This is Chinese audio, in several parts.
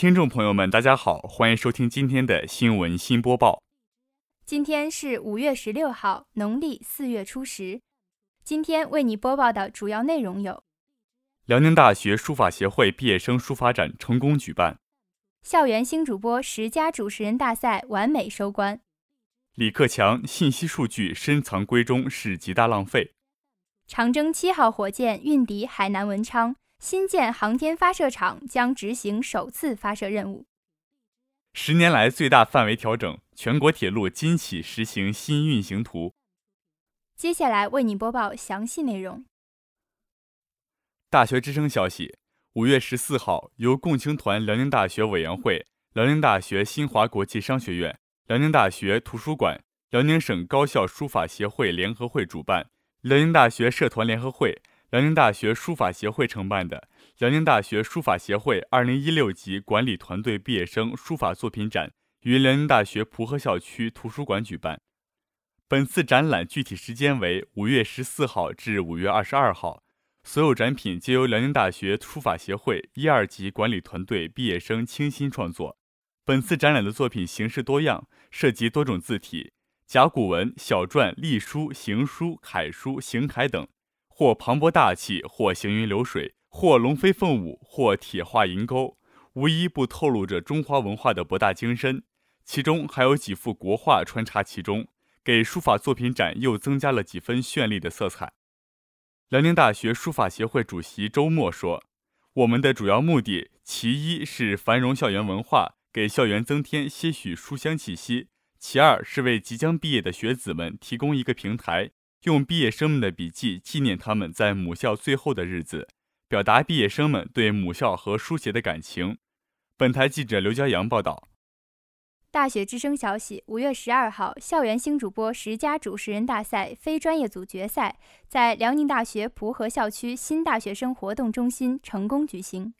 听众朋友们，大家好，欢迎收听今天的新闻新播报。今天是五月十六号，农历四月初十。今天为你播报的主要内容有：辽宁大学书法协会毕业生书法展成功举办；校园新主播十佳主持人大赛完美收官；李克强信息数据深藏闺中是极大浪费；长征七号火箭运抵海南文昌。新建航天发射场将执行首次发射任务。十年来最大范围调整，全国铁路今起实行新运行图。接下来为你播报详细内容。大学之声消息：五月十四号，由共青团辽宁大学委员会、辽宁大学新华国际商学院、辽宁大学图书馆、辽宁省高校书法协会联合会主办，辽宁大学社团联合会。辽宁大学书法协会承办的辽宁大学书法协会2016级管理团队毕业生书法作品展于辽宁大学蒲河校区图书馆举办。本次展览具体时间为五月十四号至五月二十二号，所有展品皆由辽宁大学书法协会一二级管理团队毕业生倾心创作。本次展览的作品形式多样，涉及多种字体，甲骨文、小篆、隶书、行书、楷书、行楷等。或磅礴大气，或行云流水，或龙飞凤舞，或铁画银钩，无一不透露着中华文化的博大精深。其中还有几幅国画穿插其中，给书法作品展又增加了几分绚丽的色彩。辽宁大学书法协会主席周默说：“我们的主要目的，其一是繁荣校园文化，给校园增添些许书香气息；其二是为即将毕业的学子们提供一个平台。”用毕业生们的笔记纪念他们在母校最后的日子，表达毕业生们对母校和书写的感情。本台记者刘佳阳报道。大学之声消息：五月十二号，校园新主播十佳主持人大赛非专业组决赛在辽宁大学蒲河校区新大学生活动中心成功举行。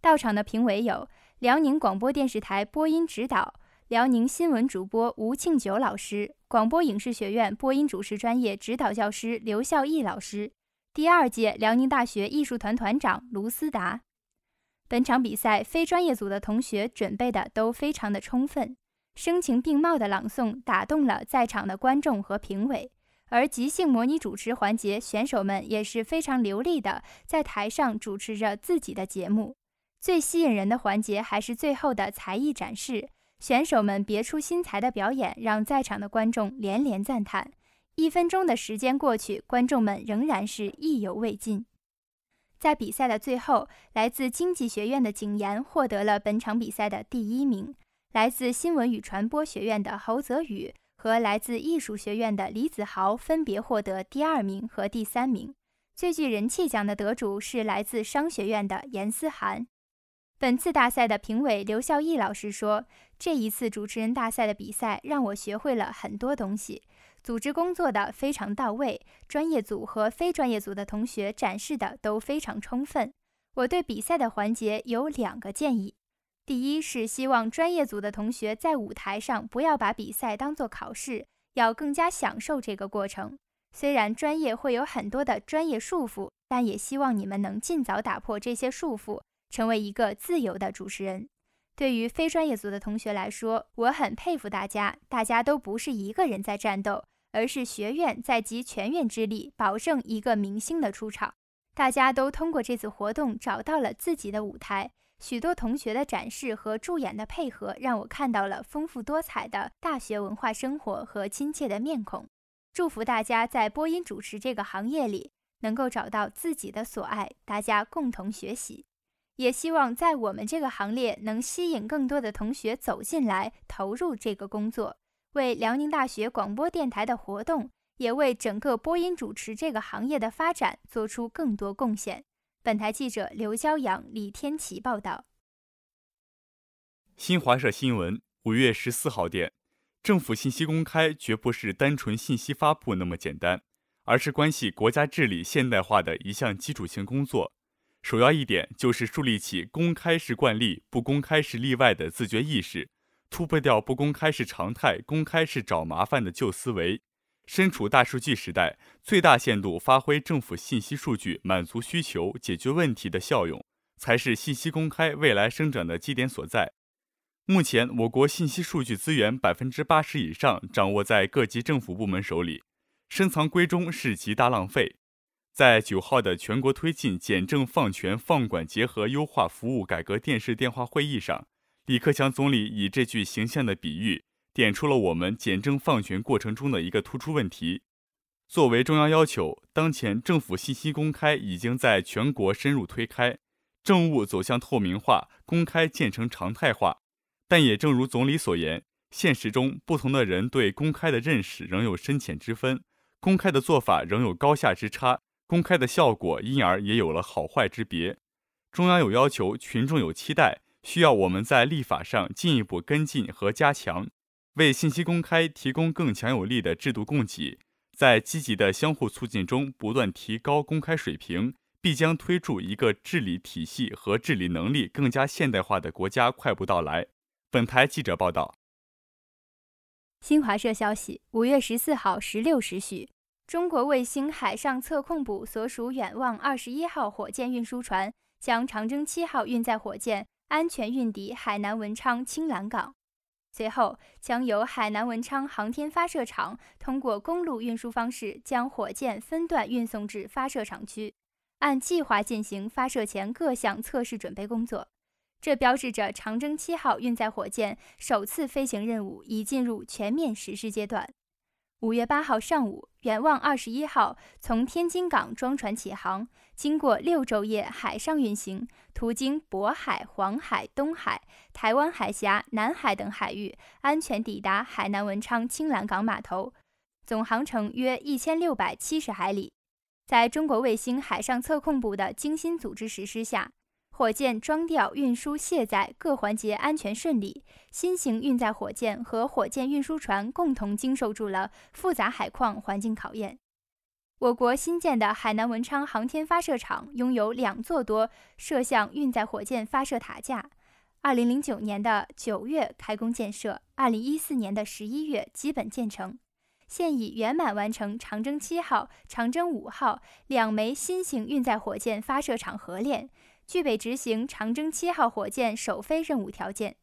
到场的评委有辽宁广播电视台播音指导。辽宁新闻主播吴庆九老师，广播影视学院播音主持专业指导教师刘孝义老师，第二届辽宁大学艺术团团长卢思达。本场比赛非专业组的同学准备的都非常的充分，声情并茂的朗诵打动了在场的观众和评委，而即兴模拟主持环节，选手们也是非常流利的在台上主持着自己的节目。最吸引人的环节还是最后的才艺展示。选手们别出心裁的表演，让在场的观众连连赞叹。一分钟的时间过去，观众们仍然是意犹未尽。在比赛的最后，来自经济学院的景言获得了本场比赛的第一名，来自新闻与传播学院的侯泽宇和来自艺术学院的李子豪分别获得第二名和第三名。最具人气奖的得主是来自商学院的严思涵。本次大赛的评委刘孝义老师说：“这一次主持人大赛的比赛让我学会了很多东西，组织工作的非常到位，专业组和非专业组的同学展示的都非常充分。我对比赛的环节有两个建议：第一是希望专业组的同学在舞台上不要把比赛当作考试，要更加享受这个过程。虽然专业会有很多的专业束缚，但也希望你们能尽早打破这些束缚。”成为一个自由的主持人。对于非专业组的同学来说，我很佩服大家。大家都不是一个人在战斗，而是学院在集全院之力，保证一个明星的出场。大家都通过这次活动找到了自己的舞台。许多同学的展示和助演的配合，让我看到了丰富多彩的大学文化生活和亲切的面孔。祝福大家在播音主持这个行业里能够找到自己的所爱，大家共同学习。也希望在我们这个行列能吸引更多的同学走进来，投入这个工作，为辽宁大学广播电台的活动，也为整个播音主持这个行业的发展做出更多贡献。本台记者刘骄阳、李天琪报道。新华社新闻，五月十四号电，政府信息公开绝不是单纯信息发布那么简单，而是关系国家治理现代化的一项基础性工作。首要一点就是树立起公开是惯例，不公开是例外的自觉意识，突破掉不公开是常态，公开是找麻烦的旧思维。身处大数据时代，最大限度发挥政府信息数据满足需求、解决问题的效用，才是信息公开未来生长的基点所在。目前，我国信息数据资源百分之八十以上掌握在各级政府部门手里，深藏闺中是极大浪费。在九号的全国推进简政放权放管结合优化服务改革电视电话会议上，李克强总理以这句形象的比喻，点出了我们简政放权过程中的一个突出问题。作为中央要求，当前政府信息公开已经在全国深入推开，政务走向透明化、公开渐成常态化。但也正如总理所言，现实中不同的人对公开的认识仍有深浅之分，公开的做法仍有高下之差。公开的效果因而也有了好坏之别，中央有要求，群众有期待，需要我们在立法上进一步跟进和加强，为信息公开提供更强有力的制度供给，在积极的相互促进中不断提高公开水平，必将推助一个治理体系和治理能力更加现代化的国家快步到来。本台记者报道。新华社消息，五月十四号十六时许。中国卫星海上测控部所属远望二十一号火箭运输船将长征七号运载火箭安全运抵海南文昌青蓝港，随后将由海南文昌航天发射场通过公路运输方式将火箭分段运送至发射场区，按计划进行发射前各项测试准备工作。这标志着长征七号运载火箭首次飞行任务已进入全面实施阶段。五月八号上午，远望二十一号从天津港装船起航，经过六昼夜海上运行，途经渤海、黄海、东海、台湾海峡、南海等海域，安全抵达海南文昌青蓝港码头，总航程约一千六百七十海里。在中国卫星海上测控部的精心组织实施下。火箭装吊、运输、卸载各环节安全顺利，新型运载火箭和火箭运输船共同经受住了复杂海况环境考验。我国新建的海南文昌航天发射场拥有两座多摄像运载火箭发射塔架。二零零九年的九月开工建设，二零一四年的十一月基本建成，现已圆满完成长征七号、长征五号两枚新型运载火箭发射场合练。具备执行长征七号火箭首飞任务条件。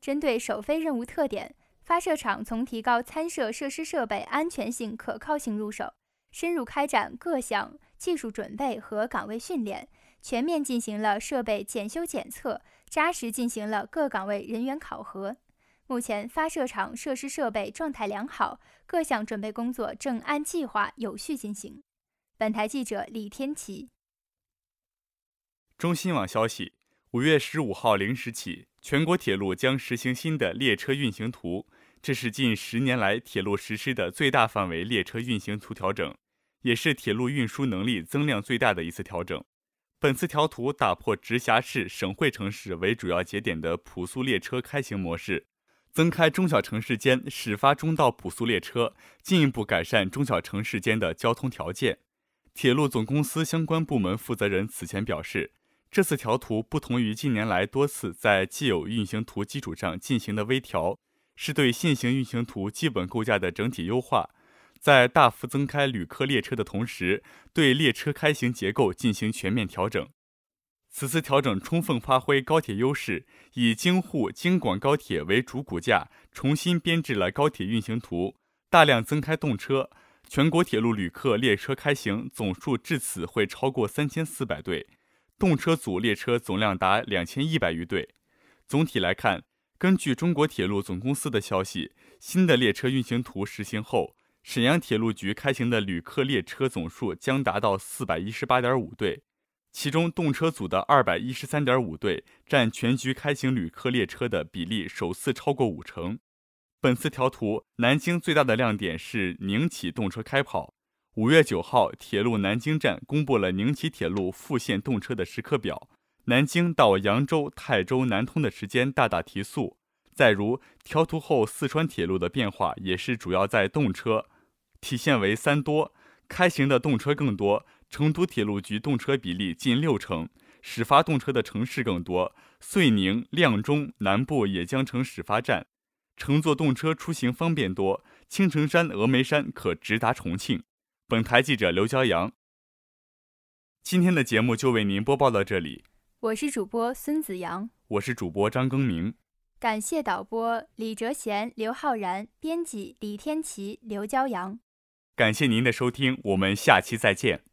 针对首飞任务特点，发射场从提高参射设施设备安全性、可靠性入手，深入开展各项技术准备和岗位训练，全面进行了设备检修检测，扎实进行了各岗位人员考核。目前，发射场设施设备状态良好，各项准备工作正按计划有序进行。本台记者李天琪。中新网消息，五月十五号零时起，全国铁路将实行新的列车运行图，这是近十年来铁路实施的最大范围列车运行图调整，也是铁路运输能力增量最大的一次调整。本次调图打破直辖市、省会城市为主要节点的普速列车开行模式，增开中小城市间始发终到普速列车，进一步改善中小城市间的交通条件。铁路总公司相关部门负责人此前表示。这次调图不同于近年来多次在既有运行图基础上进行的微调，是对现行运行图基本构架的整体优化，在大幅增开旅客列车的同时，对列车开行结构进行全面调整。此次调整充分发挥高铁优势，以京沪京广高铁为主骨架，重新编制了高铁运行图，大量增开动车，全国铁路旅客列车开行总数至此会超过三千四百对。动车组列车总量达两千一百余对。总体来看，根据中国铁路总公司的消息，新的列车运行图实行后，沈阳铁路局开行的旅客列车总数将达到四百一十八点五对，其中动车组的二百一十三点五对占全局开行旅客列车的比例首次超过五成。本次调图，南京最大的亮点是宁启动车开跑。五月九号，铁路南京站公布了宁启铁路复线动车的时刻表，南京到扬州、泰州、南通的时间大大提速。再如调图后，四川铁路的变化也是主要在动车，体现为三多，开行的动车更多，成都铁路局动车比例近六成，始发动车的城市更多，遂宁、阆中南部也将成始发站，乘坐动车出行方便多，青城山、峨眉山可直达重庆。本台记者刘骄阳，今天的节目就为您播报到这里。我是主播孙子阳，我是主播张更明。感谢导播李哲贤、刘浩然，编辑李天琪、刘骄阳。感谢您的收听，我们下期再见。